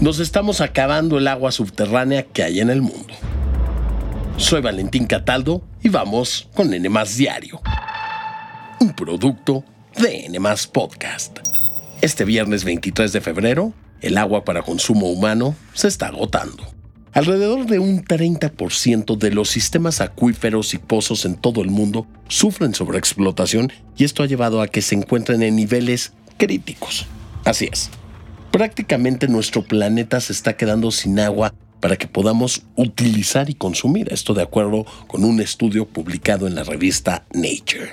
Nos estamos acabando el agua subterránea que hay en el mundo. Soy Valentín Cataldo y vamos con N Diario, un producto de N Podcast. Este viernes 23 de febrero, el agua para consumo humano se está agotando. Alrededor de un 30% de los sistemas acuíferos y pozos en todo el mundo sufren sobreexplotación y esto ha llevado a que se encuentren en niveles críticos. Así es. Prácticamente nuestro planeta se está quedando sin agua para que podamos utilizar y consumir. Esto de acuerdo con un estudio publicado en la revista Nature.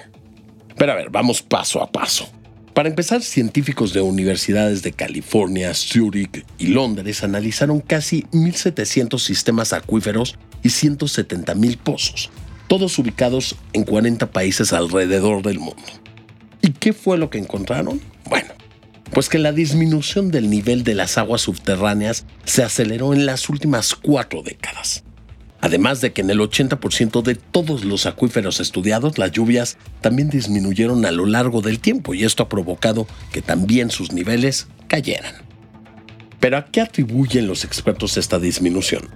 Pero a ver, vamos paso a paso. Para empezar, científicos de universidades de California, Zurich y Londres analizaron casi 1.700 sistemas acuíferos y 170.000 pozos, todos ubicados en 40 países alrededor del mundo. ¿Y qué fue lo que encontraron? Bueno, pues que la disminución del nivel de las aguas subterráneas se aceleró en las últimas cuatro décadas. Además de que en el 80% de todos los acuíferos estudiados las lluvias también disminuyeron a lo largo del tiempo y esto ha provocado que también sus niveles cayeran. Pero ¿a qué atribuyen los expertos esta disminución?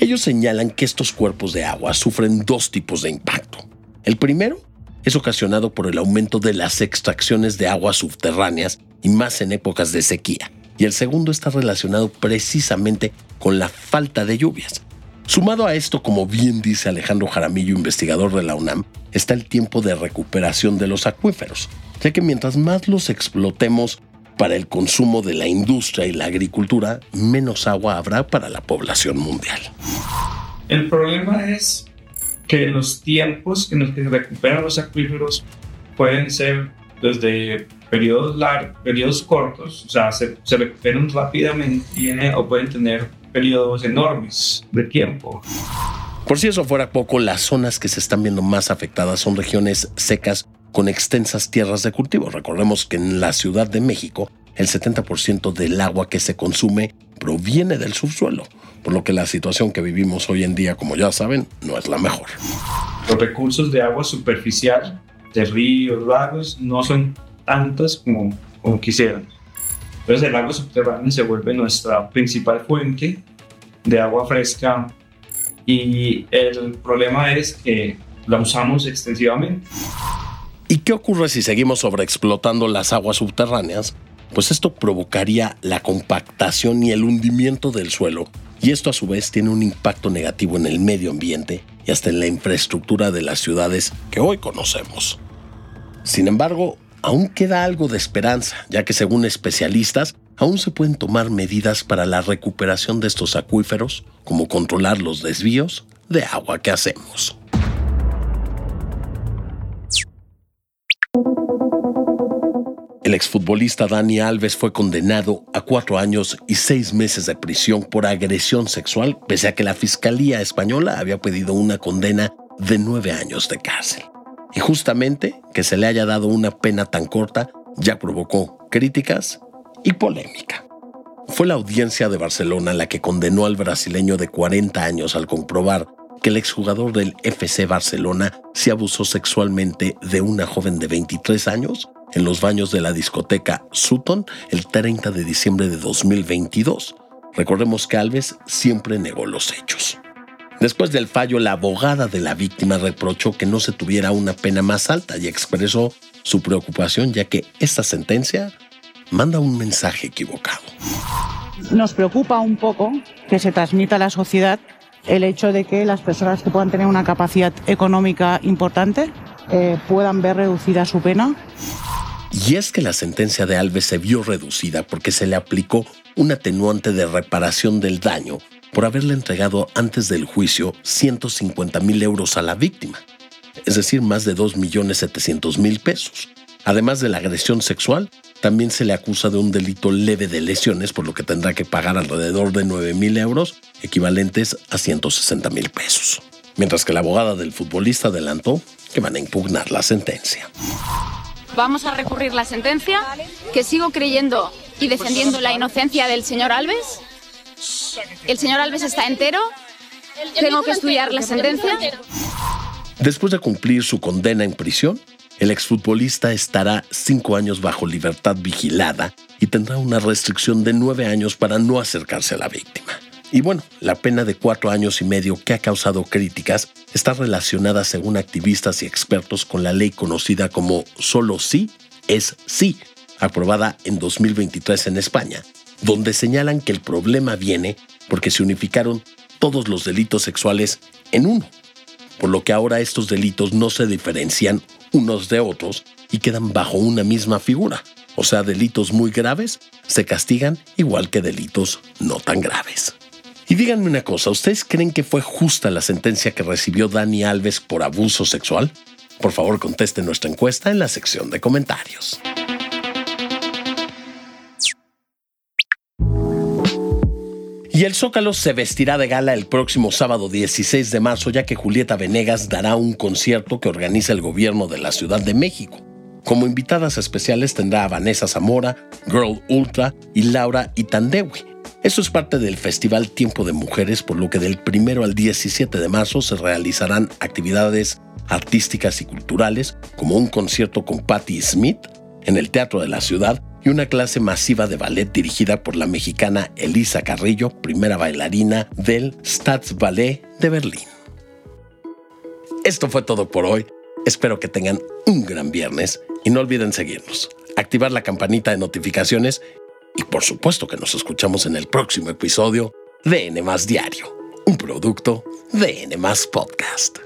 Ellos señalan que estos cuerpos de agua sufren dos tipos de impacto. El primero es ocasionado por el aumento de las extracciones de aguas subterráneas y más en épocas de sequía. Y el segundo está relacionado precisamente con la falta de lluvias. Sumado a esto, como bien dice Alejandro Jaramillo, investigador de la UNAM, está el tiempo de recuperación de los acuíferos, ya que mientras más los explotemos para el consumo de la industria y la agricultura, menos agua habrá para la población mundial. El problema es que los tiempos en los que se recuperan los acuíferos pueden ser desde periodos largos, periodos cortos, o sea, se, se recuperan rápidamente o pueden tener periodos enormes de tiempo. Por si eso fuera poco, las zonas que se están viendo más afectadas son regiones secas con extensas tierras de cultivo. Recordemos que en la Ciudad de México el 70% del agua que se consume proviene del subsuelo, por lo que la situación que vivimos hoy en día, como ya saben, no es la mejor. Los recursos de agua superficial, de ríos, lagos, no son tantos como, como quisieran. Entonces el agua subterránea se vuelve nuestra principal fuente de agua fresca y el problema es que la usamos extensivamente. ¿Y qué ocurre si seguimos sobreexplotando las aguas subterráneas? Pues esto provocaría la compactación y el hundimiento del suelo, y esto a su vez tiene un impacto negativo en el medio ambiente y hasta en la infraestructura de las ciudades que hoy conocemos. Sin embargo, aún queda algo de esperanza, ya que según especialistas, aún se pueden tomar medidas para la recuperación de estos acuíferos, como controlar los desvíos de agua que hacemos. El exfutbolista Dani Alves fue condenado a cuatro años y seis meses de prisión por agresión sexual, pese a que la Fiscalía Española había pedido una condena de nueve años de cárcel. Y justamente que se le haya dado una pena tan corta ya provocó críticas y polémica. Fue la audiencia de Barcelona la que condenó al brasileño de 40 años al comprobar que el exjugador del FC Barcelona se abusó sexualmente de una joven de 23 años en los baños de la discoteca Sutton el 30 de diciembre de 2022. Recordemos que Alves siempre negó los hechos. Después del fallo, la abogada de la víctima reprochó que no se tuviera una pena más alta y expresó su preocupación ya que esta sentencia manda un mensaje equivocado. Nos preocupa un poco que se transmita a la sociedad el hecho de que las personas que puedan tener una capacidad económica importante eh, puedan ver reducida su pena. Y es que la sentencia de Alves se vio reducida porque se le aplicó un atenuante de reparación del daño por haberle entregado antes del juicio 150 mil euros a la víctima, es decir, más de 2.700.000 pesos. Además de la agresión sexual, también se le acusa de un delito leve de lesiones, por lo que tendrá que pagar alrededor de 9 mil euros, equivalentes a 160 mil pesos. Mientras que la abogada del futbolista adelantó que van a impugnar la sentencia. Vamos a recurrir la sentencia, que sigo creyendo y defendiendo la inocencia del señor Alves el señor Alves está entero. Tengo que estudiar la sentencia. Después de cumplir su condena en prisión, el exfutbolista estará cinco años bajo libertad vigilada y tendrá una restricción de nueve años para no acercarse a la víctima. Y bueno, la pena de cuatro años y medio que ha causado críticas está relacionada según activistas y expertos con la ley conocida como solo sí es sí, aprobada en 2023 en España, donde señalan que el problema viene porque se unificaron todos los delitos sexuales en uno, por lo que ahora estos delitos no se diferencian unos de otros y quedan bajo una misma figura. O sea, delitos muy graves se castigan igual que delitos no tan graves. Y díganme una cosa, ¿ustedes creen que fue justa la sentencia que recibió Dani Alves por abuso sexual? Por favor, conteste nuestra encuesta en la sección de comentarios. Y el Zócalo se vestirá de gala el próximo sábado 16 de marzo, ya que Julieta Venegas dará un concierto que organiza el gobierno de la Ciudad de México. Como invitadas especiales tendrá a Vanessa Zamora, Girl Ultra y Laura Itandewi. Esto es parte del Festival Tiempo de Mujeres, por lo que del 1 al 17 de marzo se realizarán actividades artísticas y culturales, como un concierto con Patti Smith en el Teatro de la Ciudad y una clase masiva de ballet dirigida por la mexicana Elisa Carrillo, primera bailarina del Staatsballet de Berlín. Esto fue todo por hoy. Espero que tengan un gran viernes y no olviden seguirnos, activar la campanita de notificaciones y por supuesto que nos escuchamos en el próximo episodio de N Diario, un producto de N Podcast.